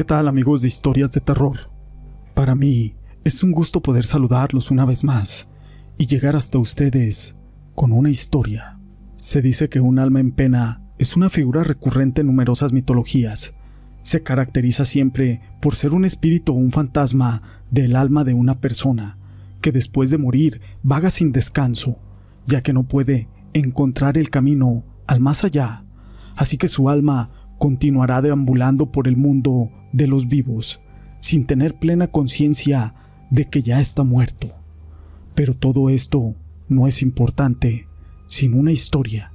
¿Qué tal amigos de historias de terror? Para mí es un gusto poder saludarlos una vez más y llegar hasta ustedes con una historia. Se dice que un alma en pena es una figura recurrente en numerosas mitologías. Se caracteriza siempre por ser un espíritu o un fantasma del alma de una persona que después de morir vaga sin descanso, ya que no puede encontrar el camino al más allá, así que su alma continuará deambulando por el mundo de los vivos, sin tener plena conciencia de que ya está muerto. Pero todo esto no es importante sin una historia.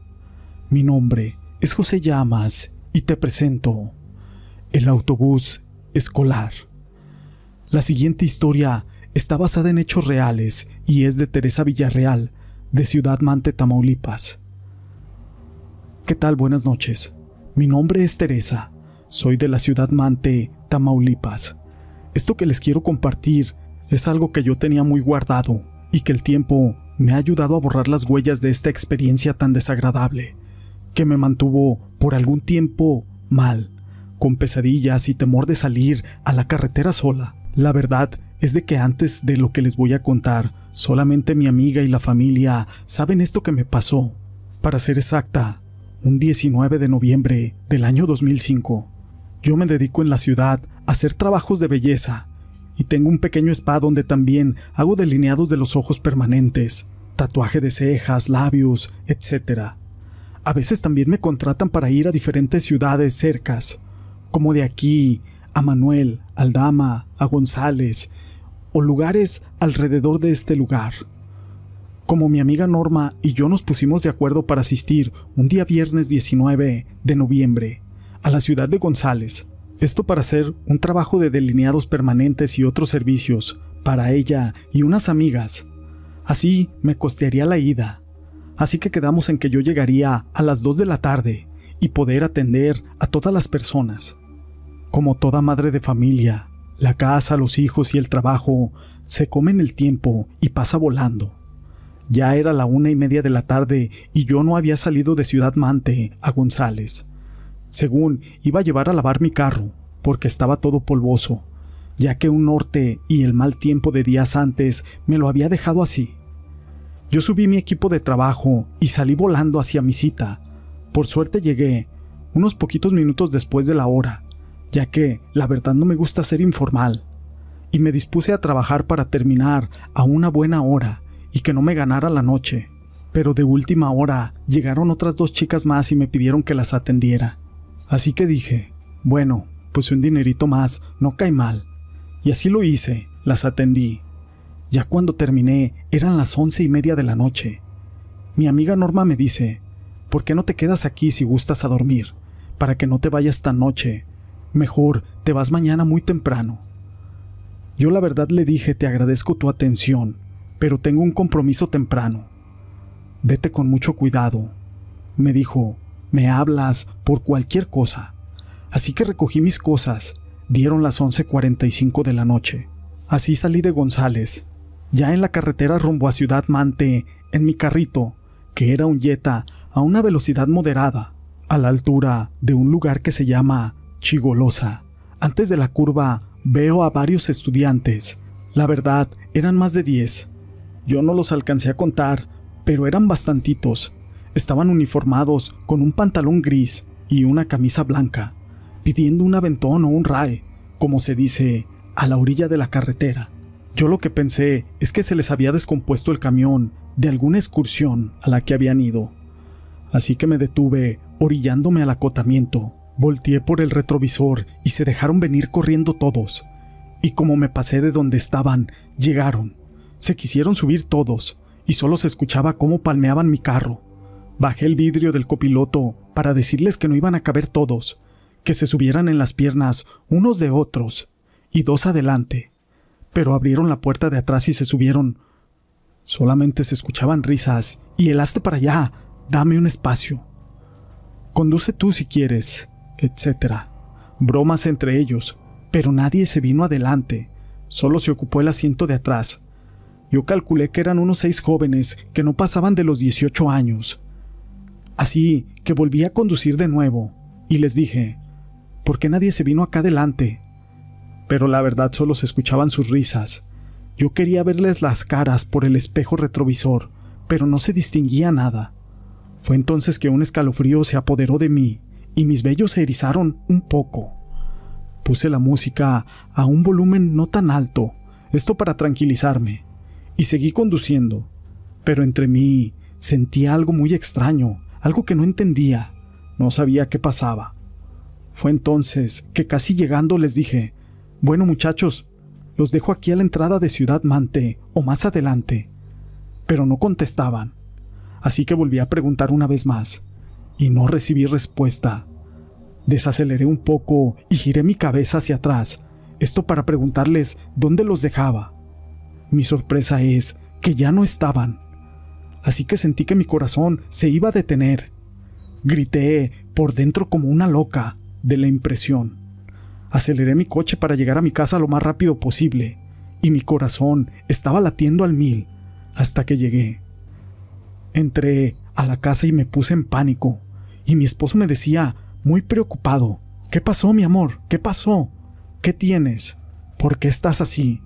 Mi nombre es José Llamas y te presento el autobús escolar. La siguiente historia está basada en hechos reales y es de Teresa Villarreal, de Ciudad Mante, Tamaulipas. ¿Qué tal? Buenas noches. Mi nombre es Teresa. Soy de la Ciudad Mante, Tamaulipas. Esto que les quiero compartir es algo que yo tenía muy guardado y que el tiempo me ha ayudado a borrar las huellas de esta experiencia tan desagradable, que me mantuvo por algún tiempo mal, con pesadillas y temor de salir a la carretera sola. La verdad es de que antes de lo que les voy a contar, solamente mi amiga y la familia saben esto que me pasó. Para ser exacta, un 19 de noviembre del año 2005. Yo me dedico en la ciudad a hacer trabajos de belleza y tengo un pequeño spa donde también hago delineados de los ojos permanentes, tatuaje de cejas, labios, etc. A veces también me contratan para ir a diferentes ciudades cercas, como de aquí a Manuel, Aldama, a González, o lugares alrededor de este lugar. Como mi amiga Norma y yo nos pusimos de acuerdo para asistir un día viernes 19 de noviembre a la ciudad de González, esto para hacer un trabajo de delineados permanentes y otros servicios para ella y unas amigas. Así me costearía la ida. Así que quedamos en que yo llegaría a las 2 de la tarde y poder atender a todas las personas. Como toda madre de familia, la casa, los hijos y el trabajo se comen el tiempo y pasa volando. Ya era la una y media de la tarde y yo no había salido de Ciudad Mante a González. Según iba a llevar a lavar mi carro, porque estaba todo polvoso, ya que un norte y el mal tiempo de días antes me lo había dejado así. Yo subí mi equipo de trabajo y salí volando hacia mi cita. Por suerte llegué, unos poquitos minutos después de la hora, ya que la verdad no me gusta ser informal, y me dispuse a trabajar para terminar a una buena hora y que no me ganara la noche. Pero de última hora llegaron otras dos chicas más y me pidieron que las atendiera. Así que dije, bueno, pues un dinerito más no cae mal. Y así lo hice, las atendí. Ya cuando terminé eran las once y media de la noche. Mi amiga Norma me dice, ¿por qué no te quedas aquí si gustas a dormir? Para que no te vayas esta noche. Mejor te vas mañana muy temprano. Yo la verdad le dije, te agradezco tu atención, pero tengo un compromiso temprano. Vete con mucho cuidado. Me dijo, me hablas por cualquier cosa. Así que recogí mis cosas. Dieron las 11:45 de la noche. Así salí de González. Ya en la carretera rumbo a Ciudad Mante, en mi carrito, que era un Jetta a una velocidad moderada, a la altura de un lugar que se llama Chigolosa. Antes de la curva veo a varios estudiantes. La verdad, eran más de 10. Yo no los alcancé a contar, pero eran bastantitos. Estaban uniformados con un pantalón gris y una camisa blanca, pidiendo un aventón o un rae, como se dice, a la orilla de la carretera. Yo lo que pensé es que se les había descompuesto el camión de alguna excursión a la que habían ido. Así que me detuve, orillándome al acotamiento. Volteé por el retrovisor y se dejaron venir corriendo todos. Y como me pasé de donde estaban, llegaron. Se quisieron subir todos, y solo se escuchaba cómo palmeaban mi carro. Bajé el vidrio del copiloto para decirles que no iban a caber todos, que se subieran en las piernas unos de otros y dos adelante. Pero abrieron la puerta de atrás y se subieron. Solamente se escuchaban risas y el hazte para allá, dame un espacio. Conduce tú si quieres, etc. Bromas entre ellos, pero nadie se vino adelante, solo se ocupó el asiento de atrás. Yo calculé que eran unos seis jóvenes que no pasaban de los 18 años. Así que volví a conducir de nuevo y les dije, ¿por qué nadie se vino acá adelante? pero la verdad solo se escuchaban sus risas. Yo quería verles las caras por el espejo retrovisor, pero no se distinguía nada. Fue entonces que un escalofrío se apoderó de mí y mis vellos se erizaron un poco. Puse la música a un volumen no tan alto, esto para tranquilizarme, y seguí conduciendo, pero entre mí sentía algo muy extraño, algo que no entendía, no sabía qué pasaba. Fue entonces que casi llegando les dije, bueno muchachos, los dejo aquí a la entrada de Ciudad Mante o más adelante. Pero no contestaban. Así que volví a preguntar una vez más, y no recibí respuesta. Desaceleré un poco y giré mi cabeza hacia atrás, esto para preguntarles dónde los dejaba. Mi sorpresa es que ya no estaban. Así que sentí que mi corazón se iba a detener. Grité por dentro como una loca de la impresión. Aceleré mi coche para llegar a mi casa lo más rápido posible, y mi corazón estaba latiendo al mil hasta que llegué. Entré a la casa y me puse en pánico, y mi esposo me decía, muy preocupado, ¿qué pasó, mi amor? ¿Qué pasó? ¿Qué tienes? ¿Por qué estás así?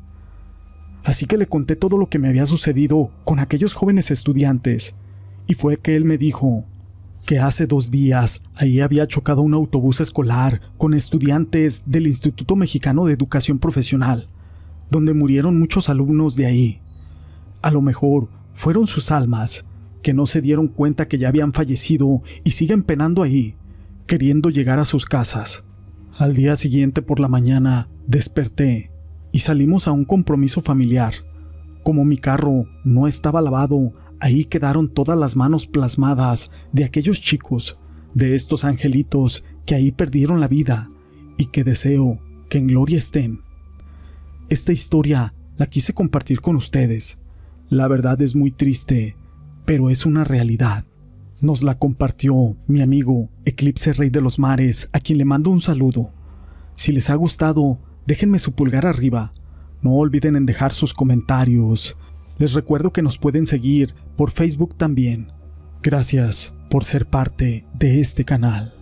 Así que le conté todo lo que me había sucedido con aquellos jóvenes estudiantes, y fue que él me dijo que hace dos días ahí había chocado un autobús escolar con estudiantes del Instituto Mexicano de Educación Profesional, donde murieron muchos alumnos de ahí. A lo mejor fueron sus almas, que no se dieron cuenta que ya habían fallecido y siguen penando ahí, queriendo llegar a sus casas. Al día siguiente por la mañana desperté y salimos a un compromiso familiar. Como mi carro no estaba lavado, ahí quedaron todas las manos plasmadas de aquellos chicos, de estos angelitos que ahí perdieron la vida y que deseo que en gloria estén. Esta historia la quise compartir con ustedes. La verdad es muy triste, pero es una realidad. Nos la compartió mi amigo Eclipse Rey de los Mares, a quien le mando un saludo. Si les ha gustado, déjenme su pulgar arriba. No olviden en dejar sus comentarios. Les recuerdo que nos pueden seguir por Facebook también. Gracias por ser parte de este canal.